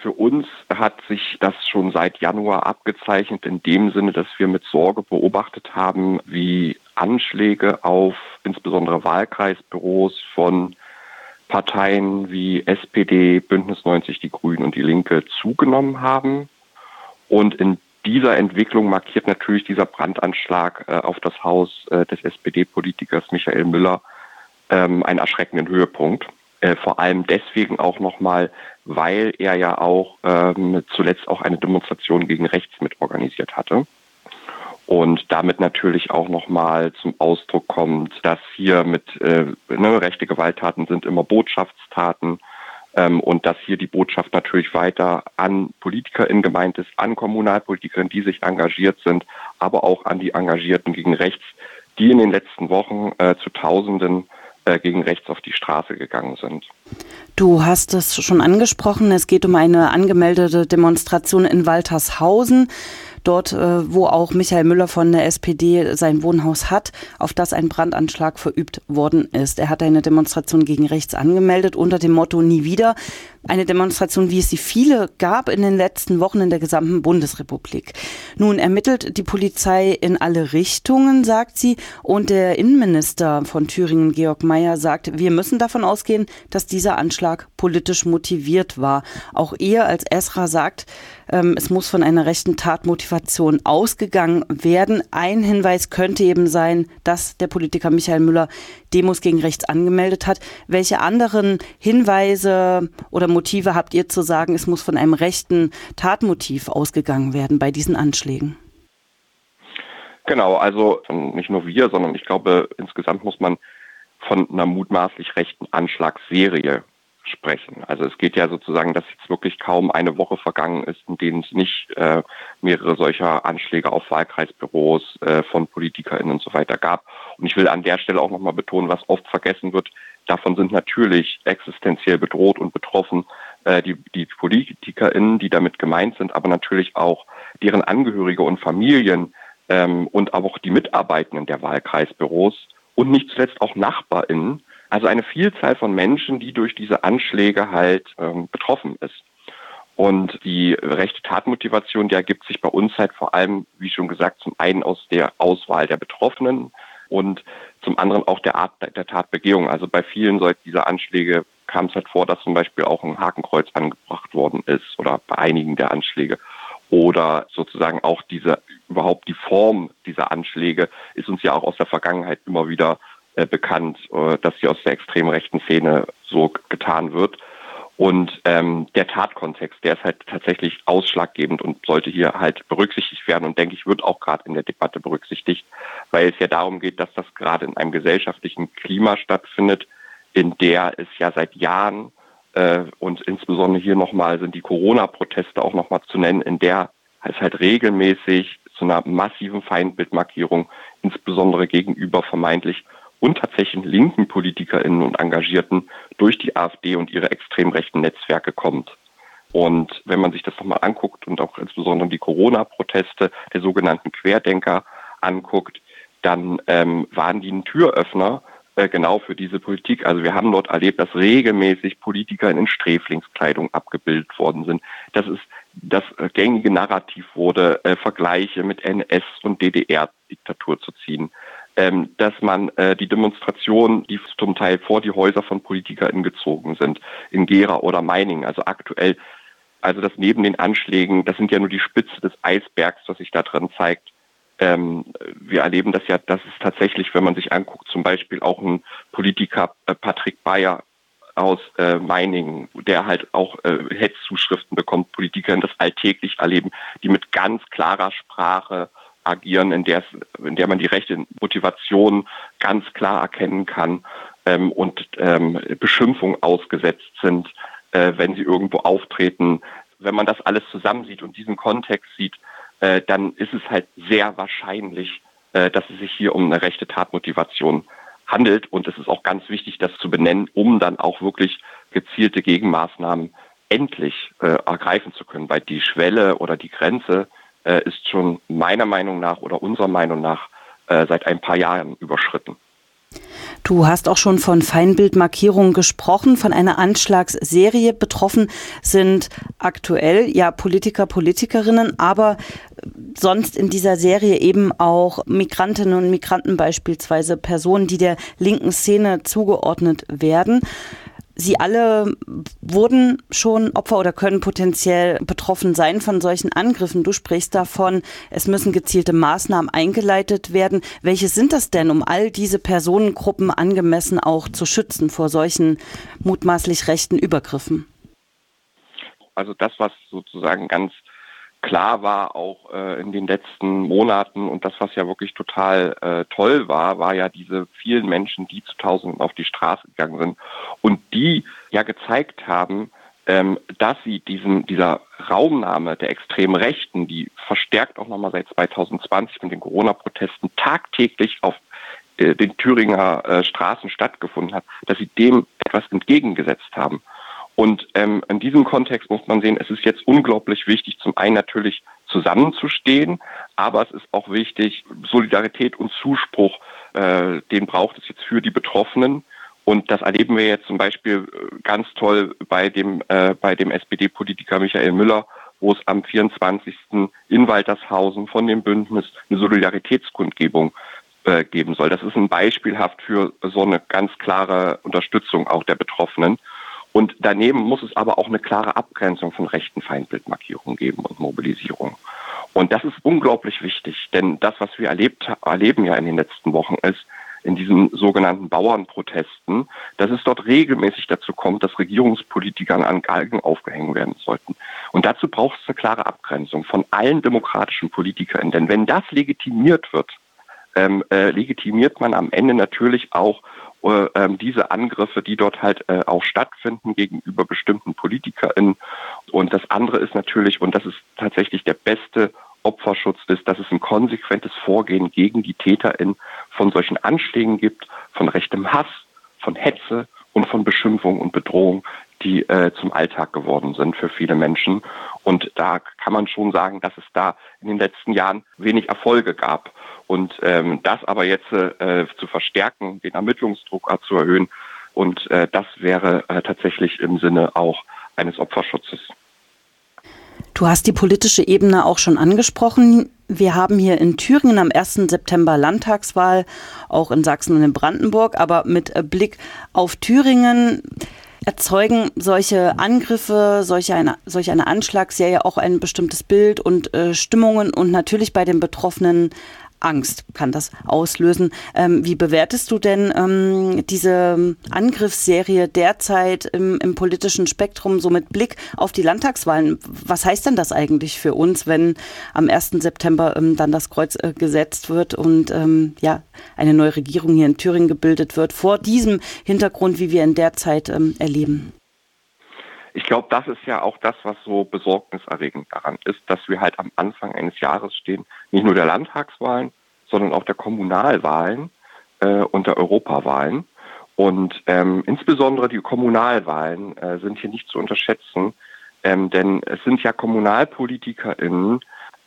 Für uns hat sich das schon seit Januar abgezeichnet in dem Sinne, dass wir mit Sorge beobachtet haben, wie Anschläge auf insbesondere Wahlkreisbüros von Parteien wie SPD, Bündnis 90, die Grünen und die Linke zugenommen haben. Und in dieser Entwicklung markiert natürlich dieser Brandanschlag äh, auf das Haus äh, des SPD-Politikers Michael Müller ähm, einen erschreckenden Höhepunkt. Äh, vor allem deswegen auch nochmal, weil er ja auch ähm, zuletzt auch eine Demonstration gegen rechts mitorganisiert hatte. Und damit natürlich auch nochmal zum Ausdruck kommt, dass hier mit äh, ne, rechte Gewalttaten sind immer Botschaftstaten ähm, und dass hier die Botschaft natürlich weiter an PolitikerInnen gemeint ist, an KommunalpolitikerInnen, die sich engagiert sind, aber auch an die Engagierten gegen rechts, die in den letzten Wochen äh, zu Tausenden äh, gegen rechts auf die Straße gegangen sind. Du hast es schon angesprochen, es geht um eine angemeldete Demonstration in Waltershausen dort, äh, wo auch Michael Müller von der SPD sein Wohnhaus hat, auf das ein Brandanschlag verübt worden ist. Er hat eine Demonstration gegen rechts angemeldet unter dem Motto Nie wieder. Eine Demonstration, wie es sie viele gab in den letzten Wochen in der gesamten Bundesrepublik. Nun ermittelt die Polizei in alle Richtungen, sagt sie, und der Innenminister von Thüringen, Georg Mayer, sagt, wir müssen davon ausgehen, dass dieser Anschlag politisch motiviert war. Auch er als Esra sagt, ähm, es muss von einer rechten Tatmotivation ausgegangen werden. Ein Hinweis könnte eben sein, dass der Politiker Michael Müller Demos gegen rechts angemeldet hat. Welche anderen Hinweise oder Motive habt ihr zu sagen, es muss von einem rechten Tatmotiv ausgegangen werden bei diesen Anschlägen? Genau, also nicht nur wir, sondern ich glaube, insgesamt muss man von einer mutmaßlich rechten Anschlagsserie sprechen. Also es geht ja sozusagen, dass jetzt wirklich kaum eine Woche vergangen ist, in denen es nicht äh, mehrere solcher Anschläge auf Wahlkreisbüros äh, von PolitikerInnen und so weiter gab. Und ich will an der Stelle auch nochmal betonen, was oft vergessen wird, davon sind natürlich existenziell bedroht und betroffen äh, die, die PolitikerInnen, die damit gemeint sind, aber natürlich auch deren Angehörige und Familien ähm, und auch die Mitarbeitenden der Wahlkreisbüros und nicht zuletzt auch NachbarInnen, also eine Vielzahl von Menschen, die durch diese Anschläge halt ähm, betroffen ist. Und die rechte Tatmotivation, die ergibt sich bei uns halt vor allem, wie schon gesagt, zum einen aus der Auswahl der Betroffenen und zum anderen auch der Art der Tatbegehung. Also bei vielen dieser Anschläge kam es halt vor, dass zum Beispiel auch ein Hakenkreuz angebracht worden ist oder bei einigen der Anschläge. Oder sozusagen auch diese, überhaupt die Form dieser Anschläge ist uns ja auch aus der Vergangenheit immer wieder äh, bekannt, äh, dass sie aus der extrem rechten Szene so getan wird. Und ähm, der Tatkontext, der ist halt tatsächlich ausschlaggebend und sollte hier halt berücksichtigt werden und denke ich, wird auch gerade in der Debatte berücksichtigt, weil es ja darum geht, dass das gerade in einem gesellschaftlichen Klima stattfindet, in der es ja seit Jahren äh, und insbesondere hier nochmal sind die Corona-Proteste auch nochmal zu nennen, in der es halt regelmäßig zu einer massiven Feindbildmarkierung, insbesondere gegenüber vermeintlich und tatsächlich linken PolitikerInnen und Engagierten durch die AfD und ihre extrem rechten Netzwerke kommt. Und wenn man sich das nochmal anguckt und auch insbesondere die Corona-Proteste der sogenannten Querdenker anguckt, dann ähm, waren die ein Türöffner äh, genau für diese Politik. Also wir haben dort erlebt, dass regelmäßig Politiker in Sträflingskleidung abgebildet worden sind. Das ist das gängige Narrativ wurde, äh, Vergleiche mit NS und DDR-Diktatur zu ziehen ähm, dass man äh, die Demonstrationen, die zum Teil vor die Häuser von PolitikerInnen gezogen sind, in Gera oder Meiningen, also aktuell, also das neben den Anschlägen, das sind ja nur die Spitze des Eisbergs, was sich da drin zeigt. Ähm, wir erleben das ja, dass es tatsächlich, wenn man sich anguckt, zum Beispiel auch ein Politiker, äh, Patrick Bayer aus äh, Meiningen, der halt auch äh, Hetzzuschriften bekommt, Politiker das alltäglich erleben, die mit ganz klarer Sprache agieren, in der, in der man die rechte Motivation ganz klar erkennen kann ähm, und ähm, Beschimpfung ausgesetzt sind, äh, wenn sie irgendwo auftreten. Wenn man das alles zusammensieht und diesen Kontext sieht, äh, dann ist es halt sehr wahrscheinlich, äh, dass es sich hier um eine rechte Tatmotivation handelt. Und es ist auch ganz wichtig, das zu benennen, um dann auch wirklich gezielte Gegenmaßnahmen endlich äh, ergreifen zu können, weil die Schwelle oder die Grenze äh, ist schon meiner Meinung nach oder unserer Meinung nach äh, seit ein paar Jahren überschritten. Du hast auch schon von Feinbildmarkierungen gesprochen, von einer Anschlagsserie. Betroffen sind aktuell ja Politiker, Politikerinnen, aber sonst in dieser Serie eben auch Migrantinnen und Migranten beispielsweise, Personen, die der linken Szene zugeordnet werden. Sie alle wurden schon Opfer oder können potenziell betroffen sein von solchen Angriffen. Du sprichst davon, es müssen gezielte Maßnahmen eingeleitet werden. Welche sind das denn, um all diese Personengruppen angemessen auch zu schützen vor solchen mutmaßlich rechten Übergriffen? Also das, was sozusagen ganz klar war auch äh, in den letzten Monaten und das, was ja wirklich total äh, toll war, war ja diese vielen Menschen, die zu Tausenden auf die Straße gegangen sind und die ja gezeigt haben, ähm, dass sie diesen, dieser Raumnahme der extremen Rechten, die verstärkt auch nochmal seit 2020 mit den Corona-Protesten tagtäglich auf äh, den Thüringer äh, Straßen stattgefunden hat, dass sie dem etwas entgegengesetzt haben. Und ähm, in diesem Kontext muss man sehen, es ist jetzt unglaublich wichtig, zum einen natürlich zusammenzustehen, aber es ist auch wichtig, Solidarität und Zuspruch, äh, den braucht es jetzt für die Betroffenen. Und das erleben wir jetzt zum Beispiel äh, ganz toll bei dem, äh, bei dem SPD-Politiker Michael Müller, wo es am 24. in Waltershausen von dem Bündnis eine Solidaritätskundgebung äh, geben soll. Das ist ein beispielhaft für so eine ganz klare Unterstützung auch der Betroffenen. Und daneben muss es aber auch eine klare Abgrenzung von rechten Feindbildmarkierungen geben und Mobilisierung. Und das ist unglaublich wichtig, denn das, was wir erlebt, erleben ja in den letzten Wochen ist, in diesen sogenannten Bauernprotesten, dass es dort regelmäßig dazu kommt, dass Regierungspolitikern an Galgen aufgehängt werden sollten. Und dazu braucht es eine klare Abgrenzung von allen demokratischen Politikern. Denn wenn das legitimiert wird, ähm, äh, legitimiert man am Ende natürlich auch diese Angriffe, die dort halt äh, auch stattfinden gegenüber bestimmten PolitikerInnen. Und das andere ist natürlich, und das ist tatsächlich der beste Opferschutz ist, dass es ein konsequentes Vorgehen gegen die TäterInnen von solchen Anschlägen gibt, von rechtem Hass, von Hetze und von Beschimpfung und Bedrohung, die äh, zum Alltag geworden sind für viele Menschen. Und da kann man schon sagen, dass es da in den letzten Jahren wenig Erfolge gab. Und ähm, das aber jetzt äh, zu verstärken, den Ermittlungsdruck zu erhöhen, und äh, das wäre äh, tatsächlich im Sinne auch eines Opferschutzes. Du hast die politische Ebene auch schon angesprochen. Wir haben hier in Thüringen am 1. September Landtagswahl, auch in Sachsen und in Brandenburg, aber mit Blick auf Thüringen erzeugen solche Angriffe, solche eine, solch eine Anschlagsserie auch ein bestimmtes Bild und äh, Stimmungen und natürlich bei den Betroffenen Angst kann das auslösen. Ähm, wie bewertest du denn ähm, diese Angriffsserie derzeit im, im, politischen Spektrum, so mit Blick auf die Landtagswahlen? Was heißt denn das eigentlich für uns, wenn am 1. September ähm, dann das Kreuz äh, gesetzt wird und ähm, ja, eine neue Regierung hier in Thüringen gebildet wird, vor diesem Hintergrund, wie wir in der Zeit ähm, erleben? Ich glaube, das ist ja auch das, was so besorgniserregend daran ist, dass wir halt am Anfang eines Jahres stehen, nicht nur der Landtagswahlen, sondern auch der Kommunalwahlen äh, und der Europawahlen. Und ähm, insbesondere die Kommunalwahlen äh, sind hier nicht zu unterschätzen, ähm, denn es sind ja KommunalpolitikerInnen,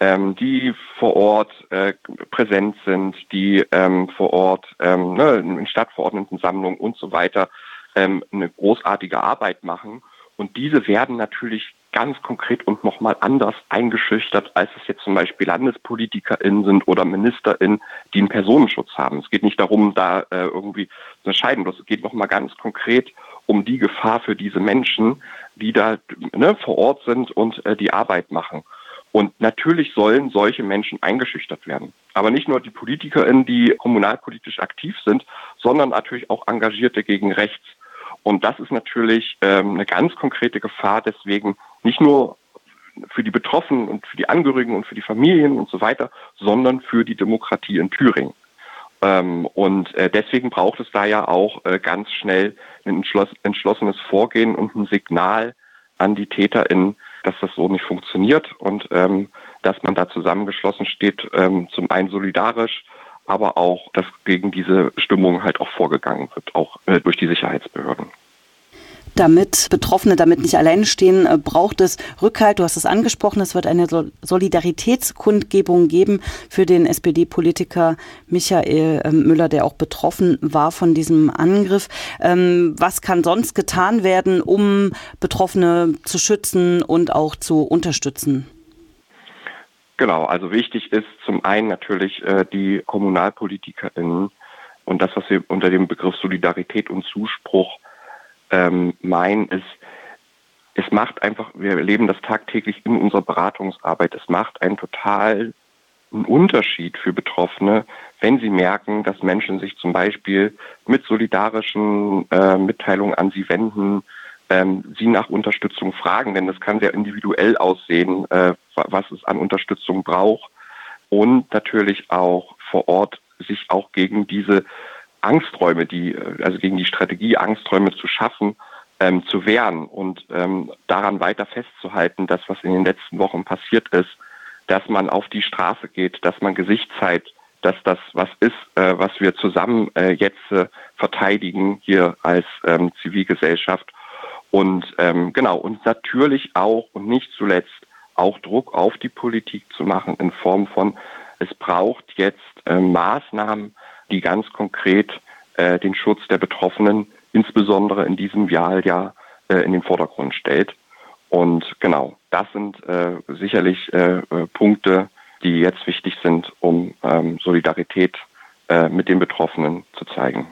ähm, die vor Ort äh, präsent sind, die ähm, vor Ort ähm, ne, in Stadtverordnetensammlungen und so weiter ähm, eine großartige Arbeit machen. Und diese werden natürlich ganz konkret und nochmal anders eingeschüchtert, als es jetzt zum Beispiel LandespolitikerInnen sind oder MinisterInnen, die einen Personenschutz haben. Es geht nicht darum, da äh, irgendwie zu unterscheiden. Es geht nochmal ganz konkret um die Gefahr für diese Menschen, die da ne, vor Ort sind und äh, die Arbeit machen. Und natürlich sollen solche Menschen eingeschüchtert werden. Aber nicht nur die PolitikerInnen, die kommunalpolitisch aktiv sind, sondern natürlich auch Engagierte gegen rechts und das ist natürlich ähm, eine ganz konkrete Gefahr. Deswegen nicht nur für die Betroffenen und für die Angehörigen und für die Familien und so weiter, sondern für die Demokratie in Thüringen. Ähm, und äh, deswegen braucht es da ja auch äh, ganz schnell ein entschloss entschlossenes Vorgehen und ein Signal an die TäterInnen, dass das so nicht funktioniert und ähm, dass man da zusammengeschlossen steht, ähm, zum einen solidarisch, aber auch, dass gegen diese Stimmung halt auch vorgegangen wird, auch äh, durch die Sicherheitsbehörden. Damit Betroffene damit nicht alleine stehen, äh, braucht es Rückhalt. Du hast es angesprochen, es wird eine Solidaritätskundgebung geben für den SPD-Politiker Michael ähm, Müller, der auch betroffen war von diesem Angriff. Ähm, was kann sonst getan werden, um Betroffene zu schützen und auch zu unterstützen? Genau, also wichtig ist zum einen natürlich äh, die KommunalpolitikerInnen und das, was wir unter dem Begriff Solidarität und Zuspruch ähm, meinen, ist, es macht einfach, wir erleben das tagtäglich in unserer Beratungsarbeit, es macht einen total einen Unterschied für Betroffene, wenn sie merken, dass Menschen sich zum Beispiel mit solidarischen äh, Mitteilungen an sie wenden, ähm, sie nach Unterstützung fragen, denn das kann sehr individuell aussehen, äh, was es an Unterstützung braucht. Und natürlich auch vor Ort sich auch gegen diese Angsträume, die, äh, also gegen die Strategie, Angsträume zu schaffen, ähm, zu wehren und ähm, daran weiter festzuhalten, dass was in den letzten Wochen passiert ist, dass man auf die Straße geht, dass man Gesicht zeigt, dass das was ist, äh, was wir zusammen äh, jetzt äh, verteidigen hier als ähm, Zivilgesellschaft und ähm, genau, und natürlich auch und nicht zuletzt auch Druck auf die Politik zu machen in Form von, es braucht jetzt äh, Maßnahmen, die ganz konkret äh, den Schutz der Betroffenen, insbesondere in diesem Wahljahr, äh, in den Vordergrund stellt. Und genau, das sind äh, sicherlich äh, äh, Punkte, die jetzt wichtig sind, um ähm, Solidarität äh, mit den Betroffenen zu zeigen.